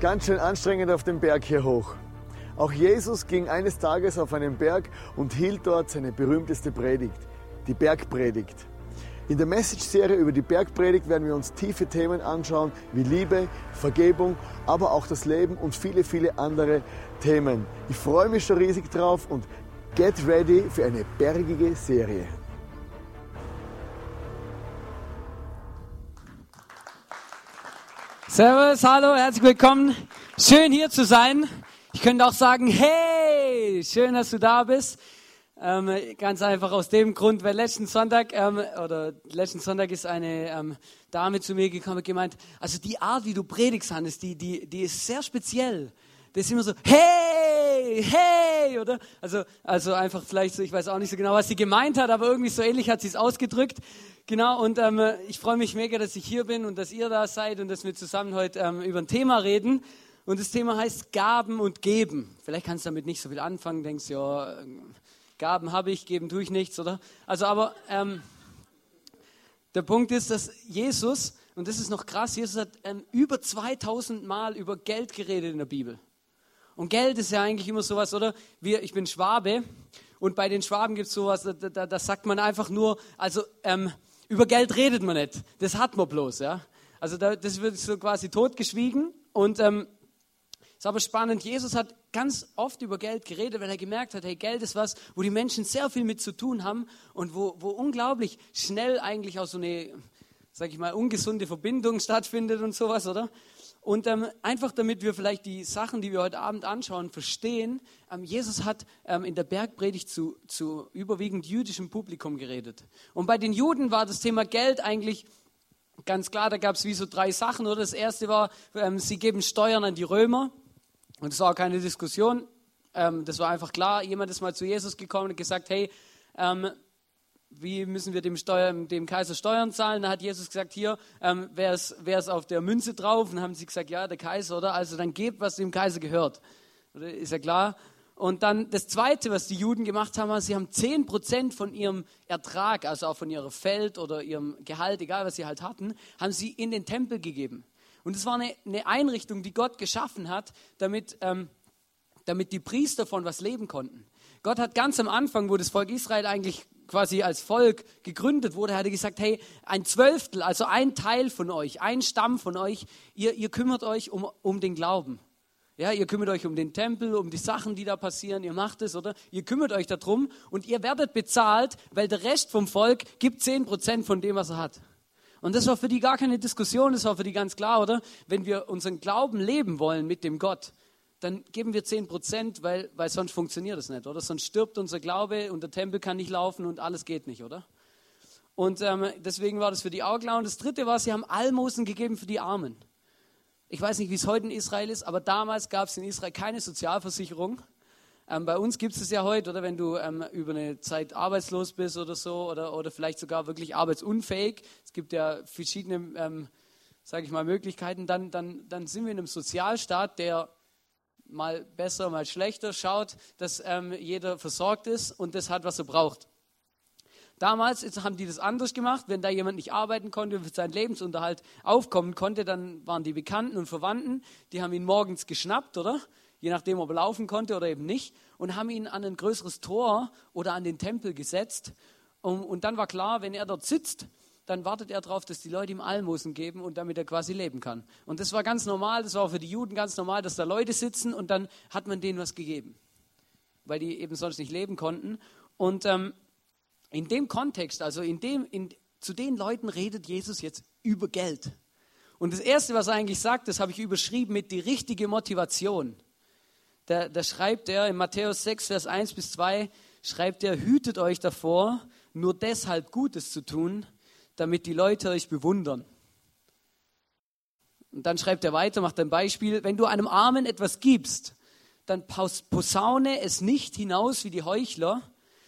Ganz schön anstrengend auf dem Berg hier hoch. Auch Jesus ging eines Tages auf einen Berg und hielt dort seine berühmteste Predigt, die Bergpredigt. In der Message-Serie über die Bergpredigt werden wir uns tiefe Themen anschauen, wie Liebe, Vergebung, aber auch das Leben und viele, viele andere Themen. Ich freue mich schon riesig drauf und get ready für eine bergige Serie. Servus, hallo, herzlich willkommen. Schön hier zu sein. Ich könnte auch sagen, hey, schön, dass du da bist. Ähm, ganz einfach aus dem Grund, weil letzten Sonntag ähm, oder letzten Sonntag ist eine ähm, Dame zu mir gekommen und gemeint, also die Art, wie du predigst, Hannes, die, die, die ist sehr speziell. Das ist immer so, hey, hey, oder? Also, also einfach vielleicht so, ich weiß auch nicht so genau, was sie gemeint hat, aber irgendwie so ähnlich hat sie es ausgedrückt. Genau, und ähm, ich freue mich mega, dass ich hier bin und dass ihr da seid und dass wir zusammen heute ähm, über ein Thema reden. Und das Thema heißt Gaben und Geben. Vielleicht kannst du damit nicht so viel anfangen, denkst, ja, Gaben habe ich, geben tue ich nichts, oder? Also, aber ähm, der Punkt ist, dass Jesus, und das ist noch krass, Jesus hat ähm, über 2000 Mal über Geld geredet in der Bibel. Und Geld ist ja eigentlich immer sowas, oder? Wir, ich bin Schwabe und bei den Schwaben gibt es sowas, da, da, da, sagt man einfach nur, also ähm, über Geld redet man nicht, das hat man bloß, ja. Also da, das wird so quasi totgeschwiegen und ähm, ist aber spannend, Jesus hat ganz oft über Geld geredet, weil er gemerkt hat, hey, Geld ist was, wo die Menschen sehr viel mit zu tun haben und wo, wo unglaublich schnell eigentlich auch so eine, sag ich mal, ungesunde Verbindung stattfindet und sowas, oder? Und ähm, einfach damit wir vielleicht die Sachen, die wir heute Abend anschauen, verstehen, ähm, Jesus hat ähm, in der Bergpredigt zu, zu überwiegend jüdischem Publikum geredet. Und bei den Juden war das Thema Geld eigentlich ganz klar, da gab es wie so drei Sachen. Oder? Das erste war, ähm, sie geben Steuern an die Römer. Und das war keine Diskussion. Ähm, das war einfach klar. Jemand ist mal zu Jesus gekommen und gesagt, hey, ähm, wie müssen wir dem, Steuer, dem Kaiser Steuern zahlen? Da hat Jesus gesagt, hier, ähm, wer ist auf der Münze drauf? Und dann haben sie gesagt, ja, der Kaiser, oder? Also dann gebt, was dem Kaiser gehört. Oder? Ist ja klar. Und dann das Zweite, was die Juden gemacht haben, sie haben 10% von ihrem Ertrag, also auch von ihrem Feld oder ihrem Gehalt, egal was sie halt hatten, haben sie in den Tempel gegeben. Und es war eine, eine, Einrichtung, die Gott geschaffen hat, damit, ähm, damit die Priester von was leben konnten. Gott hat ganz am Anfang, wo das Volk Israel eigentlich quasi als Volk gegründet wurde, hat er gesagt, hey, ein Zwölftel, also ein Teil von euch, ein Stamm von euch, ihr, ihr kümmert euch um, um den Glauben. Ja, ihr kümmert euch um den Tempel, um die Sachen, die da passieren, ihr macht es, oder? Ihr kümmert euch darum und ihr werdet bezahlt, weil der Rest vom Volk gibt 10% von dem, was er hat. Und das war für die gar keine Diskussion, das war für die ganz klar, oder? Wenn wir unseren Glauben leben wollen mit dem Gott, dann geben wir 10 Prozent, weil, weil sonst funktioniert das nicht, oder? Sonst stirbt unser Glaube und der Tempel kann nicht laufen und alles geht nicht, oder? Und ähm, deswegen war das für die auch klar. Und das dritte war, sie haben Almosen gegeben für die Armen. Ich weiß nicht, wie es heute in Israel ist, aber damals gab es in Israel keine Sozialversicherung. Ähm, bei uns gibt es es ja heute, oder wenn du ähm, über eine Zeit arbeitslos bist oder so, oder, oder vielleicht sogar wirklich arbeitsunfähig. Es gibt ja verschiedene, ähm, sage ich mal, Möglichkeiten. Dann, dann, dann sind wir in einem Sozialstaat, der mal besser, mal schlechter, schaut, dass ähm, jeder versorgt ist und das hat, was er braucht. Damals haben die das anders gemacht. Wenn da jemand nicht arbeiten konnte und für seinen Lebensunterhalt aufkommen konnte, dann waren die Bekannten und Verwandten, die haben ihn morgens geschnappt, oder? Je nachdem, ob er laufen konnte oder eben nicht, und haben ihn an ein größeres Tor oder an den Tempel gesetzt. Und, und dann war klar, wenn er dort sitzt, dann wartet er darauf, dass die Leute ihm Almosen geben und damit er quasi leben kann. Und das war ganz normal, das war auch für die Juden ganz normal, dass da Leute sitzen und dann hat man denen was gegeben, weil die eben sonst nicht leben konnten. Und ähm, in dem Kontext, also in dem, in, zu den Leuten redet Jesus jetzt über Geld. Und das Erste, was er eigentlich sagt, das habe ich überschrieben mit die richtige Motivation. Da, da schreibt er in Matthäus 6, Vers 1 bis 2, schreibt er, hütet euch davor, nur deshalb Gutes zu tun, damit die Leute euch bewundern. Und dann schreibt er weiter, macht ein Beispiel, wenn du einem Armen etwas gibst, dann posaune es nicht hinaus wie die Heuchler.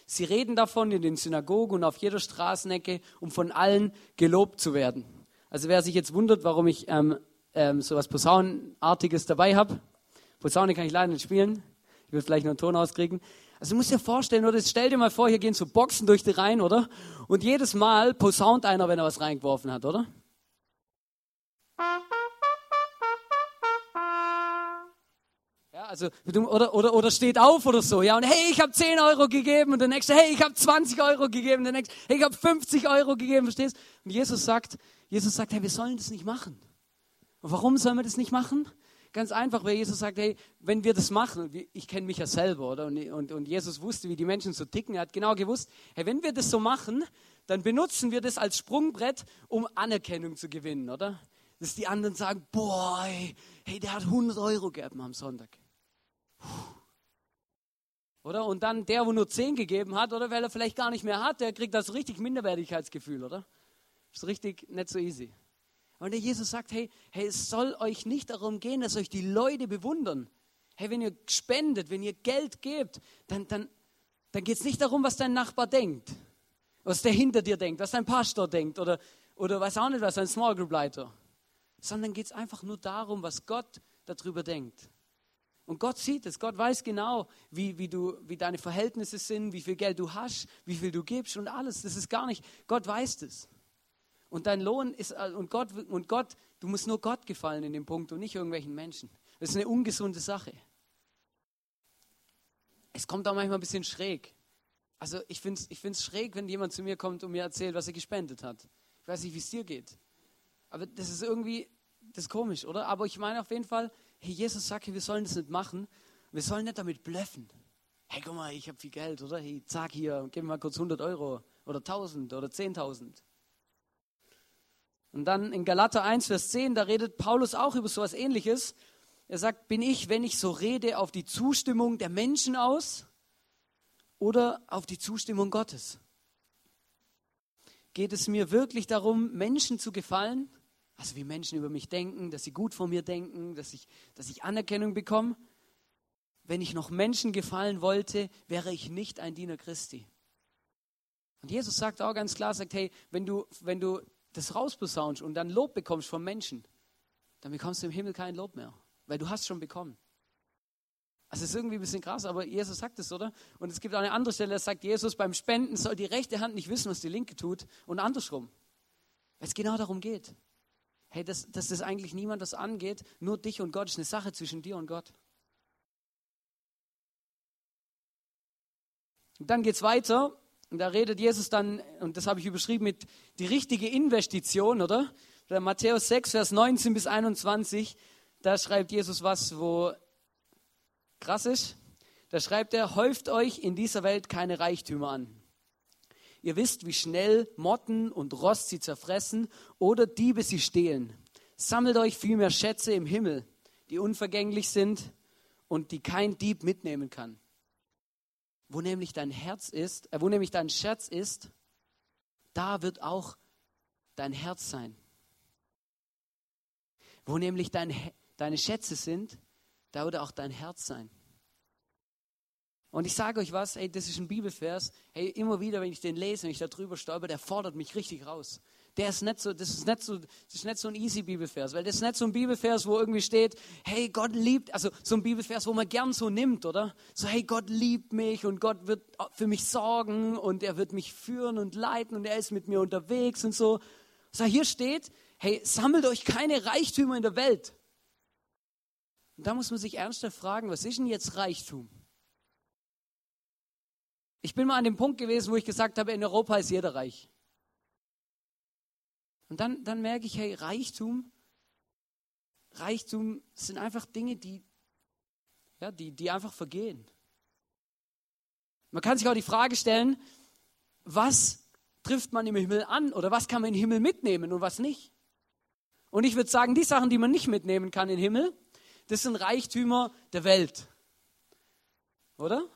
Sie reden davon in den Synagogen und auf jeder Straßenecke, um von allen gelobt zu werden. Also wer sich jetzt wundert, warum ich ähm, ähm, so was Posaunenartiges dabei habe, Posaune kann ich leider nicht spielen, ich will vielleicht noch einen Ton auskriegen, also du musst dir vorstellen, oder stell dir mal vor, hier gehen so Boxen durch die Reihen, oder? Und jedes Mal posaunt einer, wenn er was reingeworfen hat, oder? also, oder, oder, oder steht auf oder so, ja, und hey, ich habe 10 Euro gegeben und der nächste, hey, ich habe 20 Euro gegeben, der nächste, hey, ich habe 50 Euro gegeben, verstehst? Und Jesus sagt, Jesus sagt, hey, wir sollen das nicht machen. Und warum sollen wir das nicht machen? Ganz einfach, weil Jesus sagt, hey, wenn wir das machen, ich kenne mich ja selber, oder? Und, und, und Jesus wusste, wie die Menschen so ticken, er hat genau gewusst, hey, wenn wir das so machen, dann benutzen wir das als Sprungbrett, um Anerkennung zu gewinnen, oder? Dass die anderen sagen, boah, hey, der hat 100 Euro gegeben am Sonntag. Puh. Oder? Und dann der, wo nur 10 gegeben hat, oder weil er vielleicht gar nicht mehr hat, der kriegt das richtig Minderwertigkeitsgefühl, oder? Ist richtig nicht so easy. Und der Jesus sagt, hey, hey, es soll euch nicht darum gehen, dass euch die Leute bewundern. Hey, wenn ihr spendet, wenn ihr Geld gebt, dann, dann, dann geht es nicht darum, was dein Nachbar denkt, was der hinter dir denkt, was dein Pastor denkt oder, oder weiß auch nicht, was ein Small Group Leiter sondern geht es einfach nur darum, was Gott darüber denkt. Und Gott sieht es, Gott weiß genau, wie, wie, du, wie deine Verhältnisse sind, wie viel Geld du hast, wie viel du gibst und alles. Das ist gar nicht, Gott weiß das. Und dein Lohn ist, äh, und Gott, und Gott, du musst nur Gott gefallen in dem Punkt und nicht irgendwelchen Menschen. Das ist eine ungesunde Sache. Es kommt auch manchmal ein bisschen schräg. Also ich finde es ich find's schräg, wenn jemand zu mir kommt und mir erzählt, was er gespendet hat. Ich weiß nicht, wie es dir geht. Aber das ist irgendwie, das ist komisch, oder? Aber ich meine auf jeden Fall, hey, Jesus sagt, wir sollen das nicht machen. Wir sollen nicht damit blöffen. Hey, guck mal, ich habe viel Geld, oder? Hey, zack hier, gib mir mal kurz 100 Euro oder 1000 oder 10.000. Und dann in Galater 1, Vers 10, da redet Paulus auch über so etwas ähnliches. Er sagt, bin ich, wenn ich so rede, auf die Zustimmung der Menschen aus oder auf die Zustimmung Gottes? Geht es mir wirklich darum, Menschen zu gefallen? Also wie Menschen über mich denken, dass sie gut von mir denken, dass ich, dass ich Anerkennung bekomme. Wenn ich noch Menschen gefallen wollte, wäre ich nicht ein Diener Christi. Und Jesus sagt auch ganz klar, sagt, hey, wenn du, wenn du das rausbesaunst und dann Lob bekommst von Menschen, dann bekommst du im Himmel kein Lob mehr, weil du hast schon bekommen. Also es ist irgendwie ein bisschen krass, aber Jesus sagt es, oder? Und es gibt auch eine andere Stelle, da sagt Jesus, beim Spenden soll die rechte Hand nicht wissen, was die linke tut und andersrum. Weil es genau darum geht hey, dass, dass das eigentlich niemand das angeht, nur dich und Gott ist eine Sache zwischen dir und Gott. Und dann geht es weiter. Und da redet Jesus dann, und das habe ich überschrieben mit die richtige Investition, oder? Oder Matthäus 6, Vers 19 bis 21, da schreibt Jesus was, wo krass ist. Da schreibt er, häuft euch in dieser Welt keine Reichtümer an Ihr wisst, wie schnell Motten und Rost sie zerfressen oder Diebe sie stehlen. Sammelt euch vielmehr Schätze im Himmel, die unvergänglich sind und die kein Dieb mitnehmen kann. Wo nämlich dein Herz ist, äh, wo nämlich dein Schatz ist, da wird auch dein Herz sein. Wo nämlich dein, deine Schätze sind, da wird auch dein Herz sein. Und ich sage euch was, hey, das ist ein Bibelvers. Hey, immer wieder, wenn ich den lese, wenn ich da drüber stolper, der fordert mich richtig raus. Der ist nicht so, das ist nicht so, das ist nicht so ein easy Bibelvers, weil das ist nicht so ein Bibelvers, wo irgendwie steht, hey, Gott liebt, also so ein Bibelvers, wo man gern so nimmt, oder? So, hey, Gott liebt mich und Gott wird für mich sorgen und er wird mich führen und leiten und er ist mit mir unterwegs und so. So, hier steht, hey, sammelt euch keine Reichtümer in der Welt. Und da muss man sich ernsthaft fragen, was ist denn jetzt Reichtum? Ich bin mal an dem Punkt gewesen, wo ich gesagt habe, in Europa ist jeder reich. Und dann, dann merke ich, hey, Reichtum, Reichtum sind einfach Dinge, die, ja, die, die einfach vergehen. Man kann sich auch die Frage stellen, was trifft man im Himmel an oder was kann man im Himmel mitnehmen und was nicht? Und ich würde sagen, die Sachen, die man nicht mitnehmen kann im Himmel, das sind Reichtümer der Welt. Oder?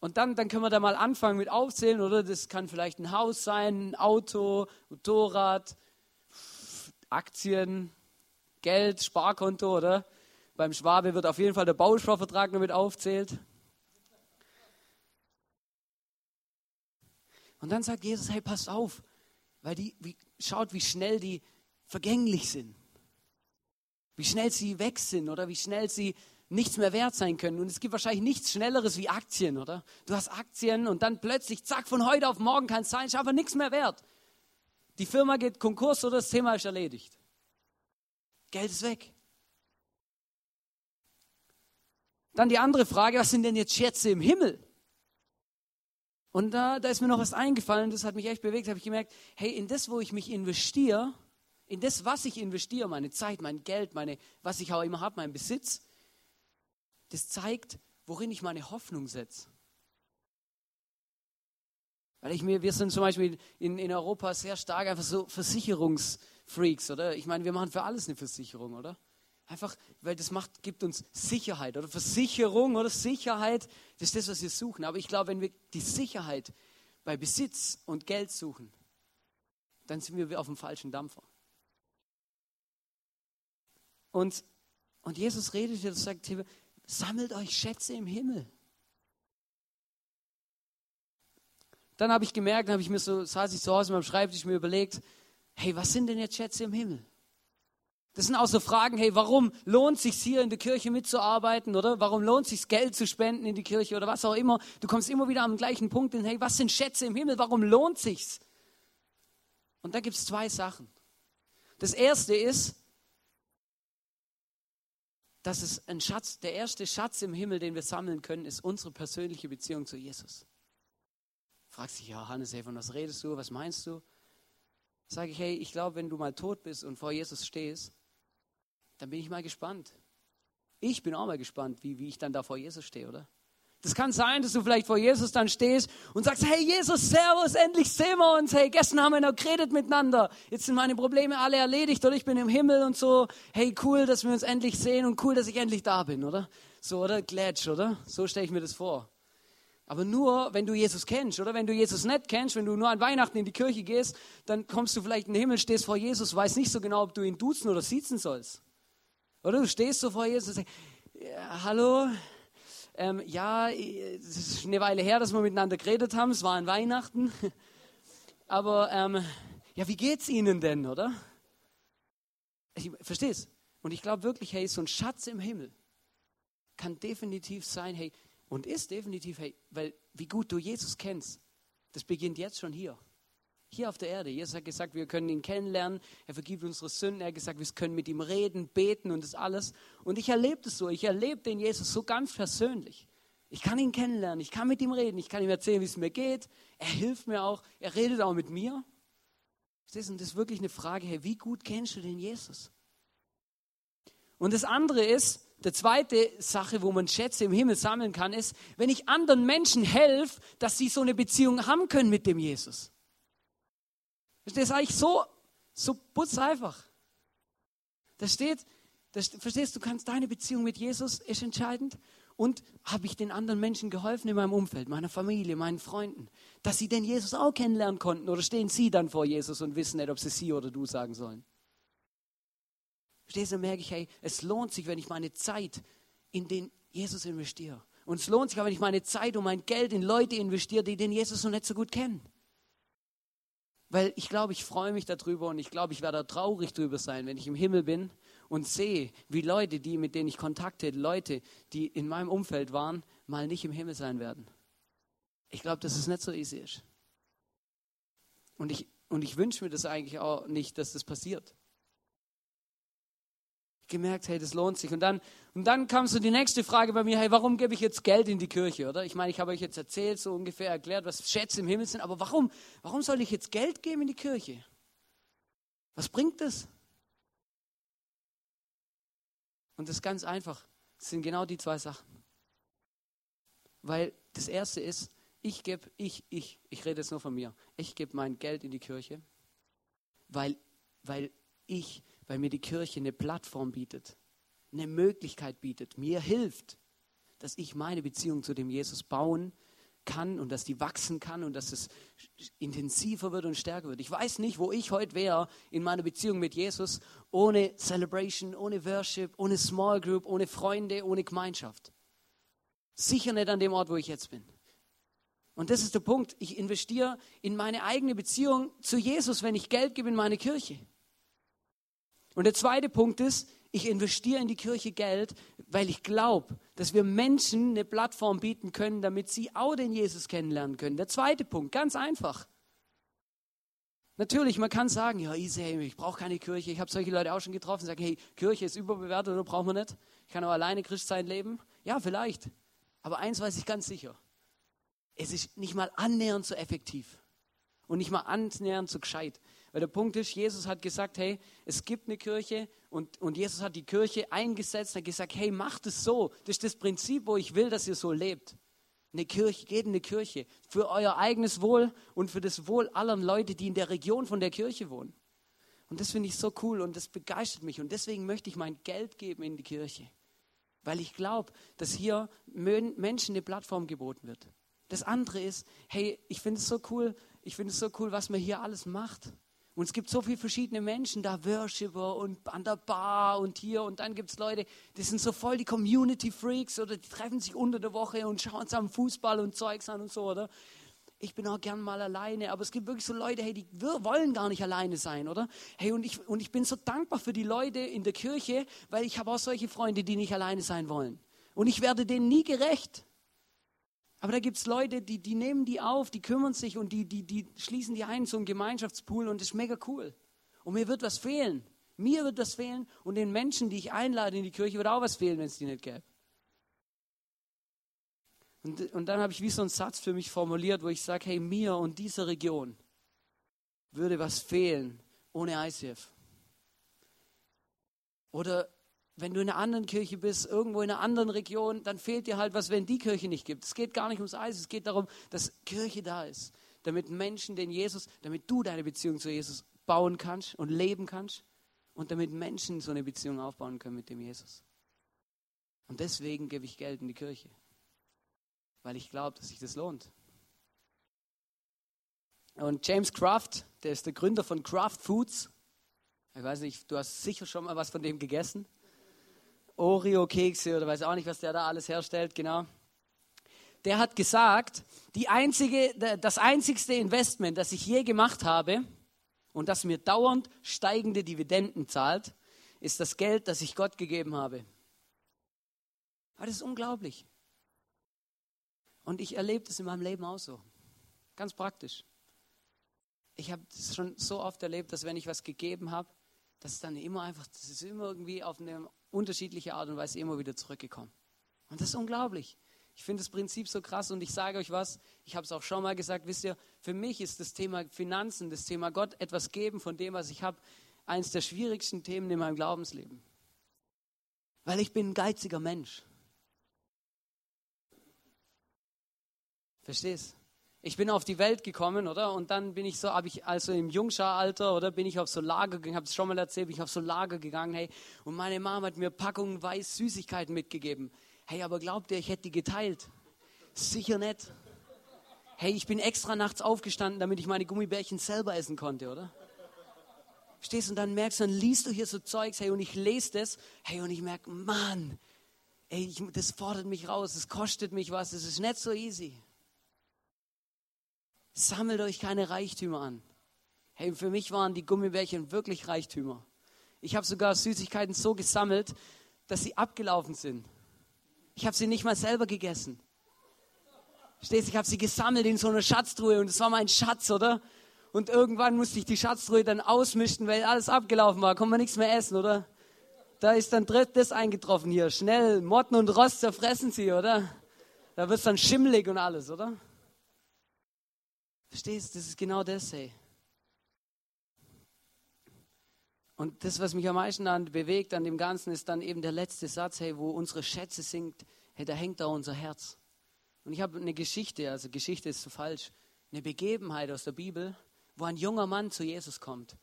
Und dann, dann können wir da mal anfangen mit aufzählen, oder? Das kann vielleicht ein Haus sein, ein Auto, Motorrad, Aktien, Geld, Sparkonto, oder? Beim Schwabe wird auf jeden Fall der Bausparvertrag noch mit aufzählt. Und dann sagt Jesus, hey, passt auf, weil die, wie, schaut, wie schnell die vergänglich sind. Wie schnell sie weg sind oder wie schnell sie nichts mehr wert sein können. Und es gibt wahrscheinlich nichts Schnelleres wie Aktien, oder? Du hast Aktien und dann plötzlich, zack, von heute auf morgen kann es sein, ist aber nichts mehr wert. Die Firma geht Konkurs oder das Thema ist erledigt. Geld ist weg. Dann die andere Frage, was sind denn jetzt Schätze im Himmel? Und da, da ist mir noch was eingefallen, das hat mich echt bewegt, habe ich gemerkt, hey, in das, wo ich mich investiere, in das, was ich investiere, meine Zeit, mein Geld, meine, was ich auch immer habe, mein Besitz, das zeigt, worin ich meine Hoffnung setze. Weil ich mir, wir sind zum Beispiel in, in Europa sehr stark einfach so Versicherungsfreaks, oder? Ich meine, wir machen für alles eine Versicherung, oder? Einfach, weil das macht, gibt uns Sicherheit oder Versicherung oder Sicherheit, das ist das, was wir suchen. Aber ich glaube, wenn wir die Sicherheit bei Besitz und Geld suchen, dann sind wir auf dem falschen Dampfer. Und, und Jesus redet hier und sagt, sammelt euch Schätze im Himmel. Dann habe ich gemerkt, habe ich mir so, saß ich zu Hause meinem Schreibtisch mir überlegt, hey, was sind denn jetzt Schätze im Himmel? Das sind auch so Fragen, hey, warum lohnt sich hier in der Kirche mitzuarbeiten oder warum lohnt sich Geld zu spenden in die Kirche oder was auch immer. Du kommst immer wieder am gleichen Punkt hin, hey, was sind Schätze im Himmel? Warum lohnt sich's? Und da gibt es zwei Sachen. Das erste ist, dass es ein Schatz, der erste Schatz im Himmel, den wir sammeln können, ist unsere persönliche Beziehung zu Jesus. Fragst dich, ja, Hannes, hey, von was redest du? Was meinst du? Sage ich, hey, ich glaube, wenn du mal tot bist und vor Jesus stehst, dann bin ich mal gespannt. Ich bin auch mal gespannt, wie, wie ich dann da vor Jesus stehe, oder? Das kann sein, dass du vielleicht vor Jesus dann stehst und sagst, hey Jesus, Servus, endlich sehen wir uns. Hey, gestern haben wir noch geredet miteinander. Jetzt sind meine Probleme alle erledigt oder ich bin im Himmel und so. Hey, cool, dass wir uns endlich sehen und cool, dass ich endlich da bin, oder? So, oder? Gletsch, oder? So stelle ich mir das vor. Aber nur, wenn du Jesus kennst, oder wenn du Jesus nicht kennst, wenn du nur an Weihnachten in die Kirche gehst, dann kommst du vielleicht in den Himmel, stehst vor Jesus, weißt nicht so genau, ob du ihn duzen oder siezen sollst. Oder du stehst so vor Jesus und sagst, ja, hallo, ähm, ja, es ist eine Weile her, dass wir miteinander geredet haben, es war an Weihnachten. Aber ähm, ja, wie geht's Ihnen denn, oder? Ich, verstehst? Und ich glaube wirklich, hey, so ein Schatz im Himmel kann definitiv sein, hey, und ist definitiv, hey, weil wie gut du Jesus kennst, das beginnt jetzt schon hier. Hier auf der Erde. Jesus hat gesagt, wir können ihn kennenlernen. Er vergibt unsere Sünden. Er hat gesagt, wir können mit ihm reden, beten und das alles. Und ich erlebe das so. Ich erlebe den Jesus so ganz persönlich. Ich kann ihn kennenlernen. Ich kann mit ihm reden. Ich kann ihm erzählen, wie es mir geht. Er hilft mir auch. Er redet auch mit mir. Das ist wirklich eine Frage, hey, wie gut kennst du den Jesus? Und das andere ist, die zweite Sache, wo man Schätze im Himmel sammeln kann, ist, wenn ich anderen Menschen helfe, dass sie so eine Beziehung haben können mit dem Jesus. Das ist eigentlich so, so putz einfach. Da steht, das, verstehst du, kannst deine Beziehung mit Jesus ist entscheidend. Und habe ich den anderen Menschen geholfen in meinem Umfeld, meiner Familie, meinen Freunden, dass sie den Jesus auch kennenlernen konnten? Oder stehen sie dann vor Jesus und wissen nicht, ob sie sie oder du sagen sollen? Verstehst du, merke ich, hey, es lohnt sich, wenn ich meine Zeit in den Jesus investiere. Und es lohnt sich wenn ich meine Zeit und mein Geld in Leute investiere, die den Jesus noch nicht so gut kennen. Weil ich glaube, ich freue mich darüber und ich glaube, ich werde traurig darüber sein, wenn ich im Himmel bin und sehe, wie Leute, die, mit denen ich Kontakte, Leute, die in meinem Umfeld waren, mal nicht im Himmel sein werden. Ich glaube, dass es nicht so easy ist. Und ich, und ich wünsche mir das eigentlich auch nicht, dass das passiert gemerkt, hey, das lohnt sich. Und dann, und dann kam so die nächste Frage bei mir, hey, warum gebe ich jetzt Geld in die Kirche, oder? Ich meine, ich habe euch jetzt erzählt, so ungefähr erklärt, was Schätze im Himmel sind, aber warum, warum soll ich jetzt Geld geben in die Kirche? Was bringt das? Und das ist ganz einfach. Das sind genau die zwei Sachen. Weil das erste ist, ich gebe, ich, ich, ich rede jetzt nur von mir, ich gebe mein Geld in die Kirche, weil, weil ich weil mir die Kirche eine Plattform bietet, eine Möglichkeit bietet, mir hilft, dass ich meine Beziehung zu dem Jesus bauen kann und dass die wachsen kann und dass es intensiver wird und stärker wird. Ich weiß nicht, wo ich heute wäre in meiner Beziehung mit Jesus ohne Celebration, ohne Worship, ohne Small Group, ohne Freunde, ohne Gemeinschaft. Sicher nicht an dem Ort, wo ich jetzt bin. Und das ist der Punkt. Ich investiere in meine eigene Beziehung zu Jesus, wenn ich Geld gebe in meine Kirche. Und der zweite Punkt ist, ich investiere in die Kirche Geld, weil ich glaube, dass wir Menschen eine Plattform bieten können, damit sie auch den Jesus kennenlernen können. Der zweite Punkt, ganz einfach. Natürlich, man kann sagen, ja, easy, ich brauche keine Kirche. Ich habe solche Leute auch schon getroffen, sagen, hey, Kirche ist überbewertet oder brauchen wir nicht. Ich kann auch alleine Christsein leben. Ja, vielleicht. Aber eins weiß ich ganz sicher. Es ist nicht mal annähernd so effektiv und nicht mal annähernd so gescheit. Weil der Punkt ist, Jesus hat gesagt, hey, es gibt eine Kirche und, und Jesus hat die Kirche eingesetzt und hat gesagt, hey, macht es so. Das ist das Prinzip, wo ich will, dass ihr so lebt. Eine Kirche, geht in eine Kirche für euer eigenes Wohl und für das Wohl aller Leute, die in der Region von der Kirche wohnen. Und das finde ich so cool und das begeistert mich und deswegen möchte ich mein Geld geben in die Kirche. Weil ich glaube, dass hier Menschen eine Plattform geboten wird. Das andere ist, hey, ich finde es so cool, ich finde es so cool, was man hier alles macht. Und es gibt so viele verschiedene Menschen, da Worshipper und an der Bar und hier und dann gibt es Leute, die sind so voll die Community Freaks oder die treffen sich unter der Woche und schauen zusammen Fußball und Zeugs an und so, oder? Ich bin auch gern mal alleine, aber es gibt wirklich so Leute, hey, die wollen gar nicht alleine sein, oder? Hey, und ich, und ich bin so dankbar für die Leute in der Kirche, weil ich habe auch solche Freunde, die nicht alleine sein wollen. Und ich werde denen nie gerecht. Aber da gibt es Leute, die, die nehmen die auf, die kümmern sich und die, die, die schließen die ein, ein Gemeinschaftspool und das ist mega cool. Und mir wird was fehlen. Mir wird was fehlen und den Menschen, die ich einlade in die Kirche, wird auch was fehlen, wenn es die nicht gäbe. Und, und dann habe ich wie so einen Satz für mich formuliert, wo ich sage, hey, mir und dieser Region würde was fehlen ohne ICF. Oder wenn du in einer anderen Kirche bist, irgendwo in einer anderen Region, dann fehlt dir halt was, wenn die Kirche nicht gibt. Es geht gar nicht ums Eis, es geht darum, dass Kirche da ist, damit Menschen den Jesus, damit du deine Beziehung zu Jesus bauen kannst und leben kannst und damit Menschen so eine Beziehung aufbauen können mit dem Jesus. Und deswegen gebe ich Geld in die Kirche, weil ich glaube, dass sich das lohnt. Und James Kraft, der ist der Gründer von Kraft Foods. Ich weiß nicht, du hast sicher schon mal was von dem gegessen. Oreo-Kekse oder weiß auch nicht, was der da alles herstellt, genau. Der hat gesagt, die einzige, das einzigste Investment, das ich je gemacht habe und das mir dauernd steigende Dividenden zahlt, ist das Geld, das ich Gott gegeben habe. Aber das ist unglaublich. Und ich erlebe das in meinem Leben auch so. Ganz praktisch. Ich habe es schon so oft erlebt, dass wenn ich was gegeben habe, dass dann immer einfach, das ist immer irgendwie auf eine unterschiedliche Art und Weise immer wieder zurückgekommen. Und das ist unglaublich. Ich finde das Prinzip so krass und ich sage euch was, ich habe es auch schon mal gesagt, wisst ihr, für mich ist das Thema Finanzen, das Thema Gott etwas geben von dem, was ich habe, eines der schwierigsten Themen in meinem Glaubensleben. Weil ich bin ein geiziger Mensch. Verstehst? Ich bin auf die Welt gekommen, oder? Und dann bin ich so, habe ich also im Jungscharalter, oder bin ich auf so Lager gegangen, habe es schon mal erzählt, bin ich auf so Lager gegangen, hey, und meine Mama hat mir Packungen weiß Süßigkeiten mitgegeben. Hey, aber glaubt ihr, ich hätte die geteilt? Sicher nicht. Hey, ich bin extra nachts aufgestanden, damit ich meine Gummibärchen selber essen konnte, oder? Stehst und dann merkst du, dann liest du hier so Zeugs, hey, und ich lese das, hey, und ich merke, Mann, ey, ich, das fordert mich raus, es kostet mich was, es ist nicht so easy sammelt euch keine Reichtümer an. Hey, für mich waren die Gummibärchen wirklich Reichtümer. Ich habe sogar Süßigkeiten so gesammelt, dass sie abgelaufen sind. Ich habe sie nicht mal selber gegessen. Stehst, ich habe sie gesammelt in so einer Schatztruhe und es war mein Schatz, oder? Und irgendwann musste ich die Schatztruhe dann ausmischen, weil alles abgelaufen war. Konnte man nichts mehr essen, oder? Da ist dann das eingetroffen hier. Schnell, Motten und Rost zerfressen sie, oder? Da wird es dann schimmelig und alles, oder? Verstehst du? Das ist genau das, hey. Und das, was mich am meisten dann bewegt an dem Ganzen, ist dann eben der letzte Satz, hey, wo unsere Schätze sinkt, hey, da hängt da unser Herz. Und ich habe eine Geschichte, also Geschichte ist zu falsch, eine Begebenheit aus der Bibel, wo ein junger Mann zu Jesus kommt.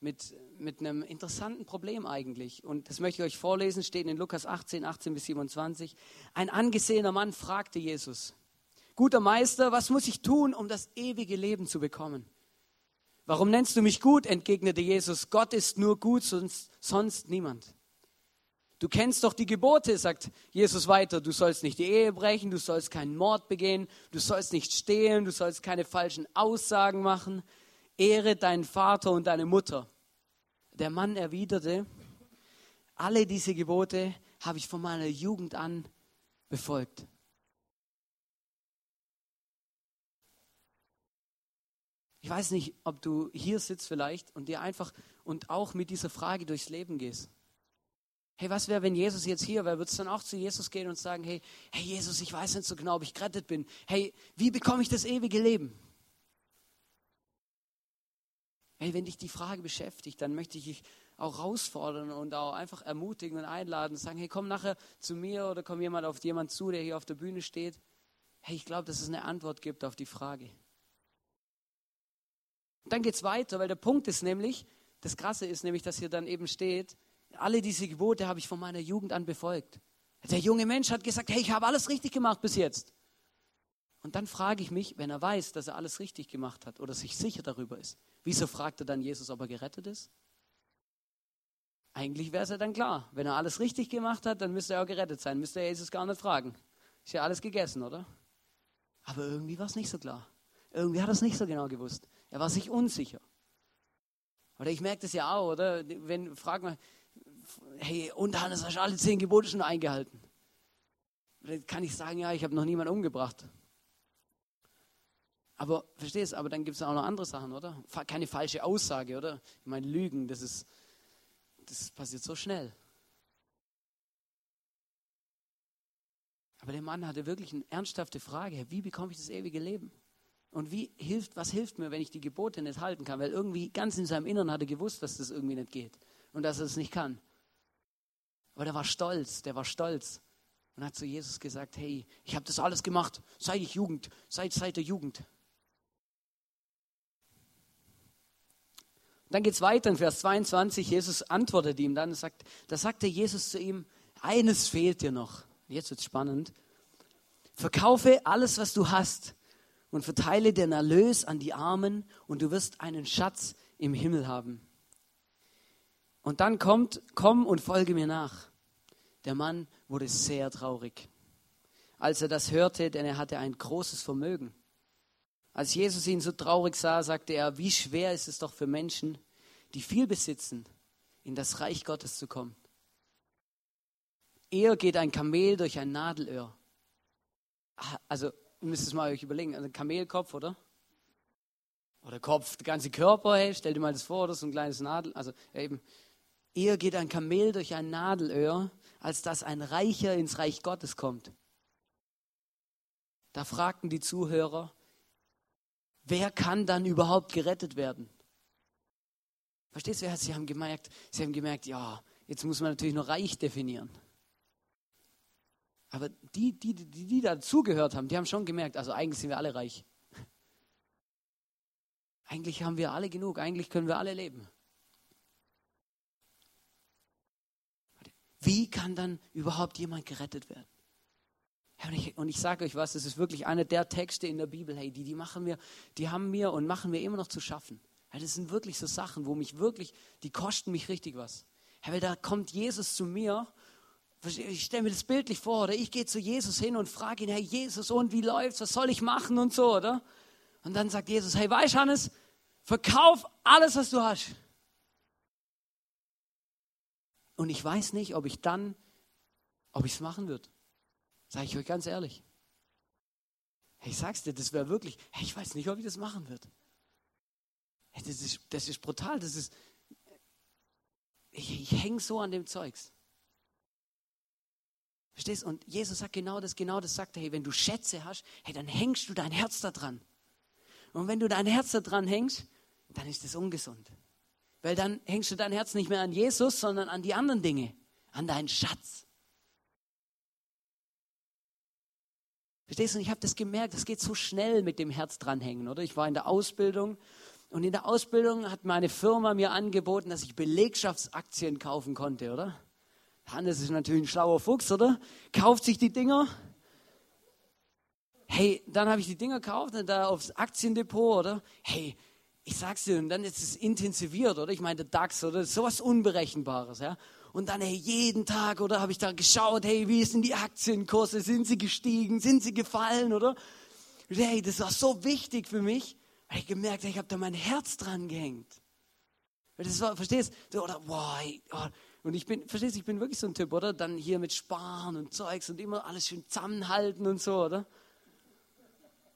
Mit, mit einem interessanten Problem eigentlich. Und das möchte ich euch vorlesen, steht in Lukas 18, 18 bis 27. Ein angesehener Mann fragte Jesus, Guter Meister, was muss ich tun, um das ewige Leben zu bekommen? Warum nennst du mich gut? entgegnete Jesus. Gott ist nur gut, sonst, sonst niemand. Du kennst doch die Gebote, sagt Jesus weiter. Du sollst nicht die Ehe brechen, du sollst keinen Mord begehen, du sollst nicht stehlen, du sollst keine falschen Aussagen machen. Ehre deinen Vater und deine Mutter. Der Mann erwiderte, alle diese Gebote habe ich von meiner Jugend an befolgt. Ich weiß nicht, ob du hier sitzt vielleicht und dir einfach und auch mit dieser Frage durchs Leben gehst. Hey, was wäre, wenn Jesus jetzt hier wäre? Würdest du dann auch zu Jesus gehen und sagen, hey, hey Jesus, ich weiß nicht so genau, ob ich gerettet bin. Hey, wie bekomme ich das ewige Leben? Hey, wenn dich die Frage beschäftigt, dann möchte ich dich auch herausfordern und auch einfach ermutigen und einladen und sagen, hey, komm nachher zu mir oder komm jemand auf jemand zu, der hier auf der Bühne steht. Hey, ich glaube, dass es eine Antwort gibt auf die Frage. Dann geht es weiter, weil der Punkt ist nämlich, das Krasse ist nämlich, dass hier dann eben steht, alle diese Gebote habe ich von meiner Jugend an befolgt. Der junge Mensch hat gesagt, hey, ich habe alles richtig gemacht bis jetzt. Und dann frage ich mich, wenn er weiß, dass er alles richtig gemacht hat oder sich sicher darüber ist, wieso fragt er dann Jesus, ob er gerettet ist? Eigentlich wäre es ja dann klar. Wenn er alles richtig gemacht hat, dann müsste er auch gerettet sein. Müsste er Jesus gar nicht fragen. Ist ja alles gegessen, oder? Aber irgendwie war es nicht so klar. Irgendwie hat er es nicht so genau gewusst. Er war sich unsicher. Oder ich merke das ja auch, oder? Wenn, frag mal, hey, und Hannes, hast du alle zehn Gebote schon eingehalten? Dann kann ich sagen, ja, ich habe noch niemanden umgebracht. Aber, verstehst aber dann gibt es auch noch andere Sachen, oder? Keine falsche Aussage, oder? Ich meine, Lügen, das ist, das passiert so schnell. Aber der Mann hatte wirklich eine ernsthafte Frage, wie bekomme ich das ewige Leben? Und wie hilft, was hilft mir, wenn ich die Gebote nicht halten kann? Weil irgendwie ganz in seinem Inneren hat er gewusst, dass das irgendwie nicht geht und dass er es nicht kann. Aber der war stolz, der war stolz und hat zu Jesus gesagt, hey, ich habe das alles gemacht, seit ich Jugend, seit, seit der Jugend. Dann geht es weiter in Vers 22. Jesus antwortet ihm dann, sagt, da sagte Jesus zu ihm, eines fehlt dir noch. Jetzt wird es spannend. Verkaufe alles, was du hast und verteile den Erlös an die Armen und du wirst einen Schatz im Himmel haben. Und dann kommt, komm und folge mir nach. Der Mann wurde sehr traurig, als er das hörte, denn er hatte ein großes Vermögen. Als Jesus ihn so traurig sah, sagte er, wie schwer ist es doch für Menschen, die viel besitzen, in das Reich Gottes zu kommen. Eher geht ein Kamel durch ein Nadelöhr. Ah, also, ihr müsst es mal euch überlegen, also Kamelkopf, oder? Oder Kopf, der ganze Körper, hey, stell dir mal das vor, oder so ein kleines Nadel, also eben, Eher geht ein Kamel durch ein Nadelöhr, als dass ein Reicher ins Reich Gottes kommt. Da fragten die Zuhörer, wer kann dann überhaupt gerettet werden? Verstehst du? Sie haben gemerkt, sie haben gemerkt, ja, jetzt muss man natürlich noch reich definieren. Aber die, die, die, die dazugehört haben, die haben schon gemerkt, also eigentlich sind wir alle reich. Eigentlich haben wir alle genug, eigentlich können wir alle leben. Wie kann dann überhaupt jemand gerettet werden? und ich, ich sage euch was, das ist wirklich einer der Texte in der Bibel, hey, die, die machen mir, die haben mir und machen mir immer noch zu schaffen. Das sind wirklich so Sachen, wo mich wirklich, die kosten mich richtig was. Da kommt Jesus zu mir, ich stelle mir das bildlich vor, oder ich gehe zu Jesus hin und frage ihn, hey Jesus, und wie läuft's, was soll ich machen und so, oder? Und dann sagt Jesus, hey, weißt Hannes, verkauf alles, was du hast. Und ich weiß nicht, ob ich dann, ob ich es machen würde. Sage ich euch ganz ehrlich. Hey, ich sag's dir, das wäre wirklich, hey, ich weiß nicht, ob ich das machen würde. Hey, das, ist, das ist brutal, das ist, ich, ich hänge so an dem Zeugs. Verstehst? Und Jesus sagt genau das, genau das sagt er, hey, wenn du Schätze hast, hey, dann hängst du dein Herz da dran. Und wenn du dein Herz da dran hängst, dann ist das ungesund. Weil dann hängst du dein Herz nicht mehr an Jesus, sondern an die anderen Dinge, an deinen Schatz. Verstehst du? Und ich habe das gemerkt, es geht so schnell mit dem Herz dranhängen, oder? Ich war in der Ausbildung und in der Ausbildung hat meine Firma mir angeboten, dass ich Belegschaftsaktien kaufen konnte, oder? Hannes ist natürlich ein schlauer Fuchs, oder? Kauft sich die Dinger. Hey, dann habe ich die Dinger gekauft, da aufs Aktiendepot, oder? Hey, ich sag's dir, und dann ist es intensiviert, oder? Ich meine, der DAX, oder? Sowas Unberechenbares, ja? Und dann, hey, jeden Tag, oder? Habe ich da geschaut, hey, wie sind die Aktienkurse? Sind sie gestiegen? Sind sie gefallen, oder? Und hey, das war so wichtig für mich, weil ich gemerkt habe, ich habe da mein Herz dran gehängt. Das war, verstehst du? Oder, wow, hey, oh. Und ich bin, verstehst du, ich bin wirklich so ein Typ, oder? Dann hier mit Sparen und Zeugs und immer alles schön zusammenhalten und so, oder?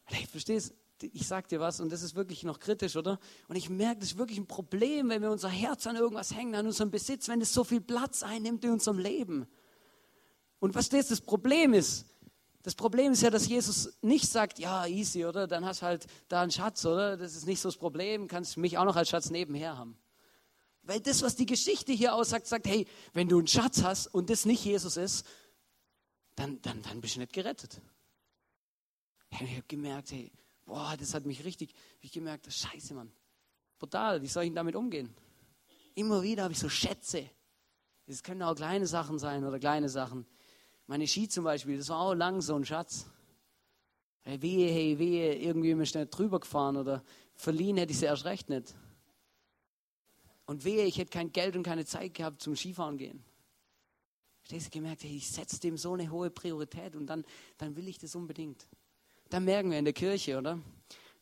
Hey, verstehst ich sag dir was, und das ist wirklich noch kritisch, oder? Und ich merke, das ist wirklich ein Problem, wenn wir unser Herz an irgendwas hängen, an unserem Besitz, wenn es so viel Platz einnimmt in unserem Leben. Und was das, das Problem ist, das Problem ist ja, dass Jesus nicht sagt, ja, easy, oder? Dann hast halt da einen Schatz, oder? Das ist nicht so das Problem, kannst mich auch noch als Schatz nebenher haben. Weil das, was die Geschichte hier aussagt, sagt, hey, wenn du einen Schatz hast und das nicht Jesus ist, dann, dann, dann bist du nicht gerettet. Ich habe gemerkt, hey, boah, das hat mich richtig, ich gemerkt, scheiße, Mann. Brutal, wie soll ich denn damit umgehen? Immer wieder habe ich so Schätze. Es können auch kleine Sachen sein oder kleine Sachen. Meine Ski zum Beispiel, das war auch lang so ein Schatz. Hey, wehe, hey, wehe, irgendwie bin ich nicht drüber gefahren oder verliehen hätte ich sie erst recht nicht. Und wehe, ich hätte kein Geld und keine Zeit gehabt zum Skifahren gehen. Verstehst du, gemerkt, hey, ich setze dem so eine hohe Priorität und dann, dann will ich das unbedingt. Dann merken wir in der Kirche, oder?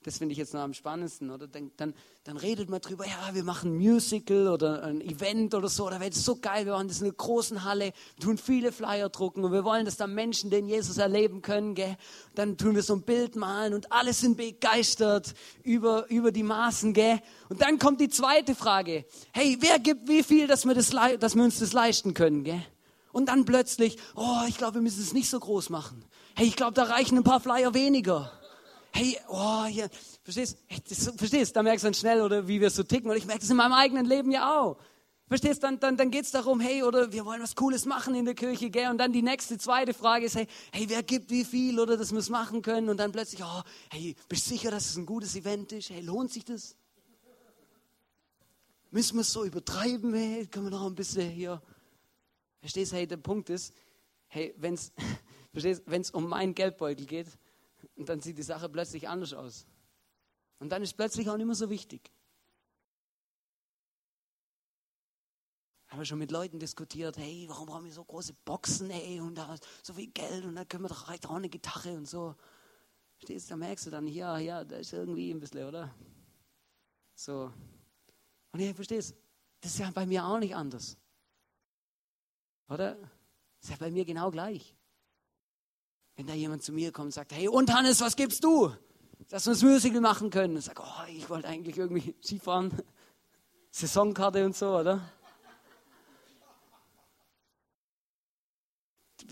Das finde ich jetzt noch am spannendsten, oder? Dann, dann, dann redet man drüber, ja, wir machen ein Musical oder ein Event oder so, oder wäre das so geil, wir machen das in einer großen Halle, tun viele Flyer drucken und wir wollen, dass da Menschen den Jesus erleben können, gell? Dann tun wir so ein Bild malen und alle sind begeistert über, über die Maßen, gell? Und dann kommt die zweite Frage, hey, wer gibt wie viel, dass wir, das, dass wir uns das leisten können, gell? Und dann plötzlich, oh, ich glaube, wir müssen es nicht so groß machen. Hey, ich glaube, da reichen ein paar Flyer weniger hey, oh, hier, verstehst, du, verstehst, da merkst du dann schnell, oder wie wir so ticken, und ich merke das in meinem eigenen Leben ja auch. Verstehst, dann, dann, dann geht es darum, hey, oder wir wollen was Cooles machen in der Kirche, gell? Und dann die nächste, zweite Frage ist, hey, hey, wer gibt wie viel, oder wir es machen können? Und dann plötzlich, oh, hey, bist du sicher, dass es ein gutes Event ist? Hey, lohnt sich das? Müssen wir es so übertreiben? Hey, können wir noch ein bisschen hier... Verstehst, hey, der Punkt ist, hey, wenn es um meinen Geldbeutel geht, und dann sieht die Sache plötzlich anders aus. Und dann ist plötzlich auch nicht mehr so wichtig. Ich habe schon mit Leuten diskutiert, hey, warum brauchen wir so große Boxen, hey, und da so viel Geld und dann können wir doch auch eine Gitarre und so. Stehst, da merkst du dann, ja, ja, da ist irgendwie ein bisschen, oder? So. Und ihr verstehst, das ist ja bei mir auch nicht anders. Oder? Das ist ja bei mir genau gleich. Wenn da jemand zu mir kommt und sagt, hey, und Hannes, was gibst du? Dass wir das Musical machen können. Und sag, oh, ich wollte eigentlich irgendwie Skifahren. Saisonkarte und so, oder?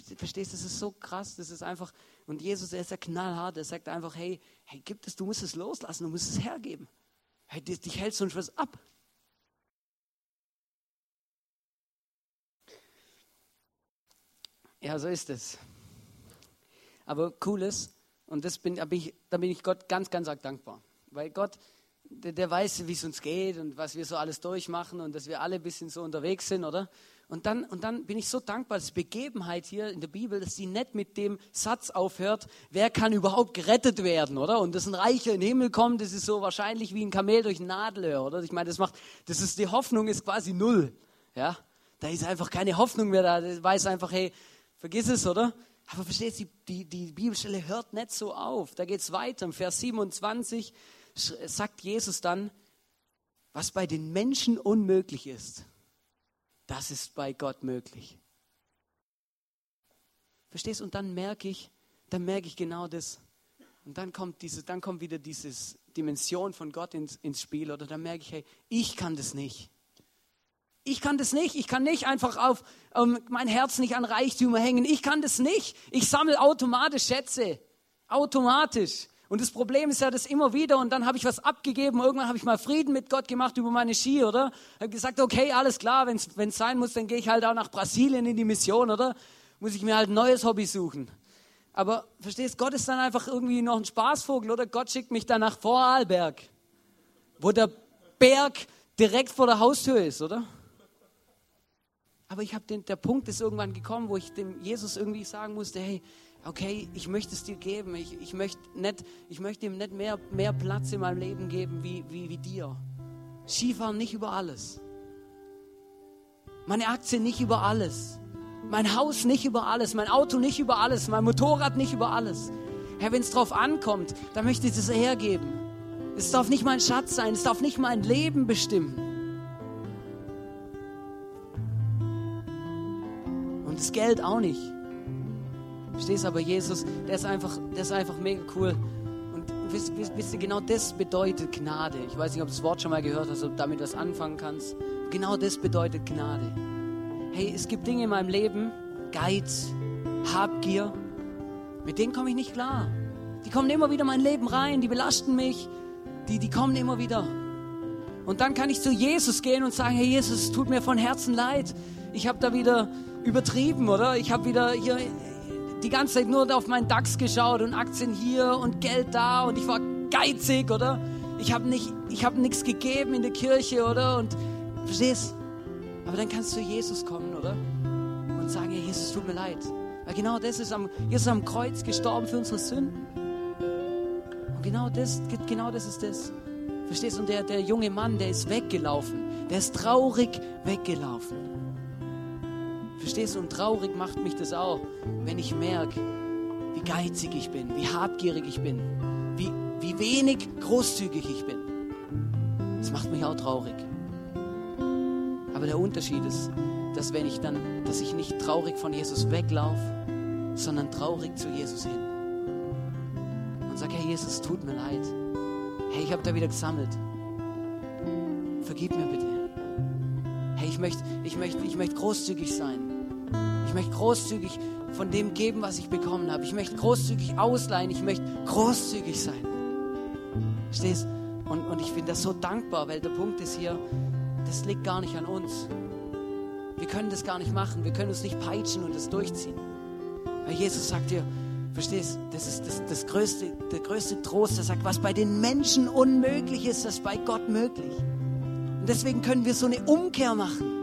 Du verstehst, das ist so krass, das ist einfach, und Jesus, er ist ja knallhart, er sagt einfach, hey, hey, gib es, du musst es loslassen, du musst es hergeben. Hey, dich hält sonst was ab. Ja, so ist es aber Cooles. Und das bin, da, bin ich, da bin ich Gott ganz, ganz arg dankbar. Weil Gott, der, der weiß, wie es uns geht und was wir so alles durchmachen und dass wir alle ein bisschen so unterwegs sind, oder? Und dann, und dann bin ich so dankbar, dass Begebenheit hier in der Bibel, dass sie nicht mit dem Satz aufhört, wer kann überhaupt gerettet werden, oder? Und dass ein Reicher in den Himmel kommt, das ist so wahrscheinlich wie ein Kamel durch ein Nadelöhr, oder? Ich meine, das macht, das ist, die Hoffnung ist quasi null, ja? Da ist einfach keine Hoffnung mehr da, das weiß einfach, hey, vergiss es, oder? Aber versteht ihr, die, die Bibelstelle hört nicht so auf. Da geht es weiter. Im Vers 27 sagt Jesus dann, was bei den Menschen unmöglich ist, das ist bei Gott möglich. Verstehst? Und dann merke ich, dann merke ich genau das. Und dann kommt diese, dann kommt wieder diese Dimension von Gott ins, ins Spiel. Oder dann merke ich, hey, ich kann das nicht. Ich kann das nicht. Ich kann nicht einfach auf ähm, mein Herz nicht an Reichtümer hängen. Ich kann das nicht. Ich sammle automatisch Schätze. Automatisch. Und das Problem ist ja das immer wieder und dann habe ich was abgegeben. Irgendwann habe ich mal Frieden mit Gott gemacht über meine Ski, oder? Habe gesagt, okay, alles klar, wenn es sein muss, dann gehe ich halt auch nach Brasilien in die Mission, oder? Muss ich mir halt ein neues Hobby suchen. Aber verstehst, Gott ist dann einfach irgendwie noch ein Spaßvogel, oder? Gott schickt mich dann nach Vorarlberg, wo der Berg direkt vor der Haustür ist, oder? Aber ich habe den, der Punkt ist irgendwann gekommen, wo ich dem Jesus irgendwie sagen musste, hey, okay, ich möchte es dir geben. Ich, ich, möchte, nicht, ich möchte ihm nicht mehr, mehr Platz in meinem Leben geben wie, wie, wie dir. Skifahren nicht über alles. Meine Aktien nicht über alles. Mein Haus nicht über alles. Mein Auto nicht über alles. Mein Motorrad nicht über alles. Herr, wenn es drauf ankommt, dann möchte ich das hergeben. Es darf nicht mein Schatz sein. Es darf nicht mein Leben bestimmen. Das Geld auch nicht. Verstehst aber Jesus, der ist einfach, der ist einfach mega cool. Und wisst, wisst, wisst ihr, genau das bedeutet Gnade. Ich weiß nicht, ob du das Wort schon mal gehört hast, ob du damit was anfangen kannst. Genau das bedeutet Gnade. Hey, es gibt Dinge in meinem Leben, Geiz, Habgier, mit denen komme ich nicht klar. Die kommen immer wieder in mein Leben rein, die belasten mich, die, die kommen immer wieder. Und dann kann ich zu Jesus gehen und sagen, hey Jesus, es tut mir von Herzen leid. Ich habe da wieder übertrieben, oder? Ich habe wieder hier die ganze Zeit nur auf meinen DAX geschaut und Aktien hier und Geld da und ich war geizig, oder? Ich habe nicht, ich habe nichts gegeben in der Kirche, oder? Und verstehst? Aber dann kannst du Jesus kommen, oder? Und sagen, hey, Jesus, tut mir leid. Weil genau das ist am, Jesus ist am Kreuz gestorben für unsere Sünden. Und genau das, genau das ist das. Verstehst du? Und der, der junge Mann, der ist weggelaufen. Der ist traurig weggelaufen. Verstehst du? Und traurig macht mich das auch, wenn ich merke, wie geizig ich bin, wie habgierig ich bin, wie, wie wenig großzügig ich bin. Das macht mich auch traurig. Aber der Unterschied ist, dass wenn ich dann, dass ich nicht traurig von Jesus weglaufe, sondern traurig zu Jesus hin. Und sage, hey Jesus, tut mir leid. Hey, ich habe da wieder gesammelt. Vergib mir bitte. Hey, ich möchte ich möcht, ich möcht großzügig sein. Ich möchte großzügig von dem geben, was ich bekommen habe. Ich möchte großzügig ausleihen. Ich möchte großzügig sein. Stehst? Und, und ich bin das so dankbar, weil der Punkt ist hier, das liegt gar nicht an uns. Wir können das gar nicht machen. Wir können uns nicht peitschen und das durchziehen. Weil Jesus sagt dir, verstehst, das ist das, das größte, der größte Trost. Er sagt, was bei den Menschen unmöglich ist, das ist bei Gott möglich. Und deswegen können wir so eine Umkehr machen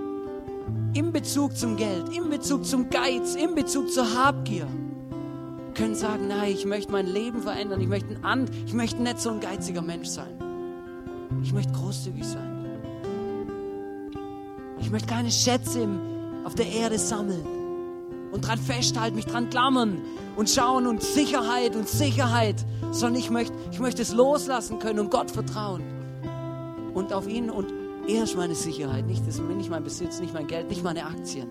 in Bezug zum Geld, in Bezug zum Geiz, in Bezug zur Habgier, können sagen, nein, ich möchte mein Leben verändern, ich möchte, ein, ich möchte nicht so ein geiziger Mensch sein. Ich möchte großzügig sein. Ich möchte keine Schätze auf der Erde sammeln und dran festhalten, mich dran klammern und schauen und Sicherheit und Sicherheit, sondern ich möchte, ich möchte es loslassen können und Gott vertrauen und auf ihn und er ist meine Sicherheit, nicht, das, nicht mein Besitz, nicht mein Geld, nicht meine Aktien.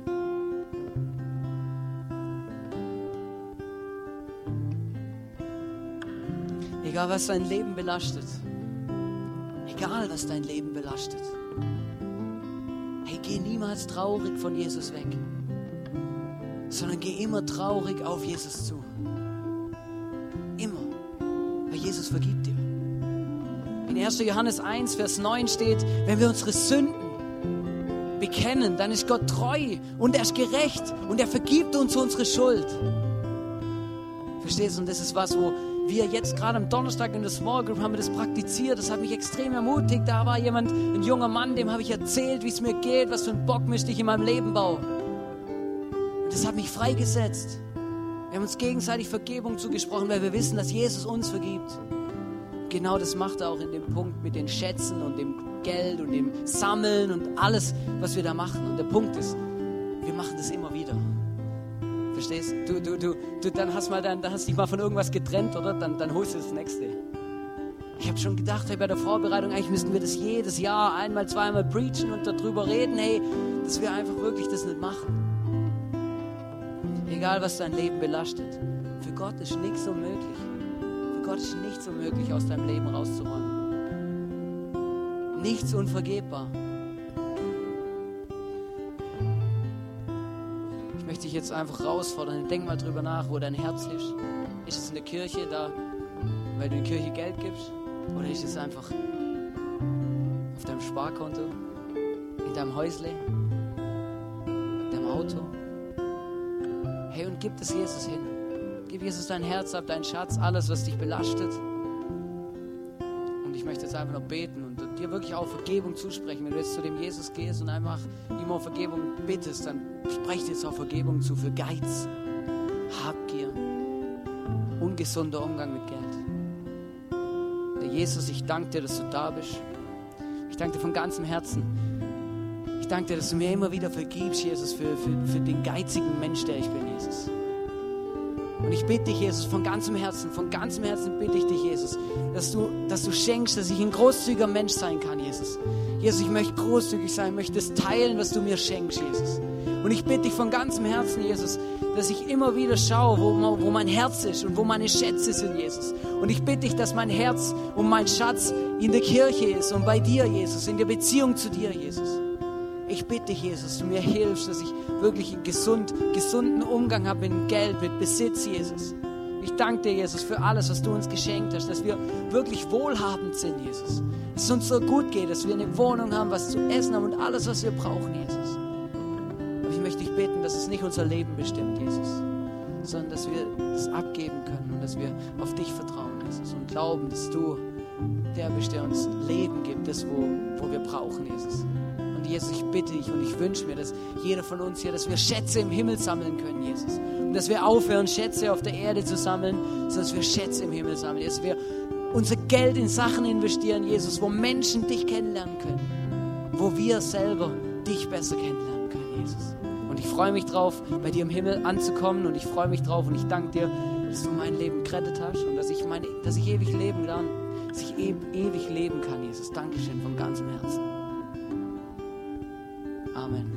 Egal, was dein Leben belastet. Egal, was dein Leben belastet. Hey, geh niemals traurig von Jesus weg, sondern geh immer traurig auf Jesus zu. Immer. Weil Jesus vergibt dir. In 1. Johannes 1, Vers 9 steht, wenn wir unsere Sünden bekennen, dann ist Gott treu und er ist gerecht und er vergibt uns unsere Schuld. Verstehst du? Und das ist was, wo wir jetzt gerade am Donnerstag in der Small Group haben wir das praktiziert. Das hat mich extrem ermutigt. Da war jemand, ein junger Mann, dem habe ich erzählt, wie es mir geht, was für einen Bockmist ich in meinem Leben baue. Und das hat mich freigesetzt. Wir haben uns gegenseitig Vergebung zugesprochen, weil wir wissen, dass Jesus uns vergibt genau das macht er auch in dem Punkt mit den Schätzen und dem Geld und dem Sammeln und alles, was wir da machen. Und der Punkt ist, wir machen das immer wieder. Verstehst du? Du, du, du, dann hast mal dann, dann hast dich mal von irgendwas getrennt, oder? Dann, dann holst du das nächste. Ich habe schon gedacht, hey, bei der Vorbereitung, eigentlich müssten wir das jedes Jahr einmal, zweimal preachen und darüber reden, hey, dass wir einfach wirklich das nicht machen. Egal, was dein Leben belastet. Für Gott ist nichts unmöglich. Gott ist nichts unmöglich aus deinem Leben rauszuräumen. Nichts unvergebbar. Ich möchte dich jetzt einfach herausfordern. Denk mal drüber nach, wo dein Herz ist. Ist es in der Kirche da, weil du in der Kirche Geld gibst? Oder ist es einfach auf deinem Sparkonto, in deinem Häusle, in deinem Auto? Hey, und gib es Jesus hin. Gib Jesus dein Herz ab, dein Schatz, alles, was dich belastet. Und ich möchte jetzt einfach noch beten und dir wirklich auch Vergebung zusprechen. Wenn du jetzt zu dem Jesus gehst und einfach ihm um Vergebung bittest, dann sprech dir jetzt auch Vergebung zu für Geiz, Habgier, ungesunder Umgang mit Geld. Der Jesus, ich danke dir, dass du da bist. Ich danke dir von ganzem Herzen. Ich danke dir, dass du mir immer wieder vergibst, Jesus, für, für, für den geizigen Mensch, der ich bin, Jesus. Und ich bitte dich, Jesus, von ganzem Herzen, von ganzem Herzen bitte ich dich, Jesus, dass du, dass du schenkst, dass ich ein großzügiger Mensch sein kann, Jesus. Jesus, ich möchte großzügig sein, möchte es teilen, was du mir schenkst, Jesus. Und ich bitte dich von ganzem Herzen, Jesus, dass ich immer wieder schaue, wo, wo mein Herz ist und wo meine Schätze sind, Jesus. Und ich bitte dich, dass mein Herz und mein Schatz in der Kirche ist und bei dir, Jesus, in der Beziehung zu dir, Jesus. Ich bitte Jesus, du mir hilfst, dass ich wirklich einen gesund, gesunden Umgang habe mit Geld, mit Besitz, Jesus. Ich danke dir, Jesus, für alles, was du uns geschenkt hast, dass wir wirklich wohlhabend sind, Jesus. Dass es uns so gut geht, dass wir eine Wohnung haben, was zu essen haben und alles, was wir brauchen, Jesus. Aber ich möchte dich beten, dass es nicht unser Leben bestimmt, Jesus, sondern dass wir das abgeben können und dass wir auf dich vertrauen, Jesus, und glauben, dass du der bist, der uns Leben gibt, das, wo, wo wir brauchen, Jesus. Jesus, ich bitte dich und ich wünsche mir, dass jeder von uns hier, dass wir Schätze im Himmel sammeln können, Jesus. Und dass wir aufhören, Schätze auf der Erde zu sammeln, sondern dass wir Schätze im Himmel sammeln. Dass wir unser Geld in Sachen investieren, Jesus, wo Menschen dich kennenlernen können. Wo wir selber dich besser kennenlernen können, Jesus. Und ich freue mich drauf, bei dir im Himmel anzukommen und ich freue mich drauf und ich danke dir, dass du mein Leben gerettet hast und dass ich, mein, dass ich ewig leben kann, dass ich e ewig leben kann, Jesus. Dankeschön von ganzem Herzen. Amen.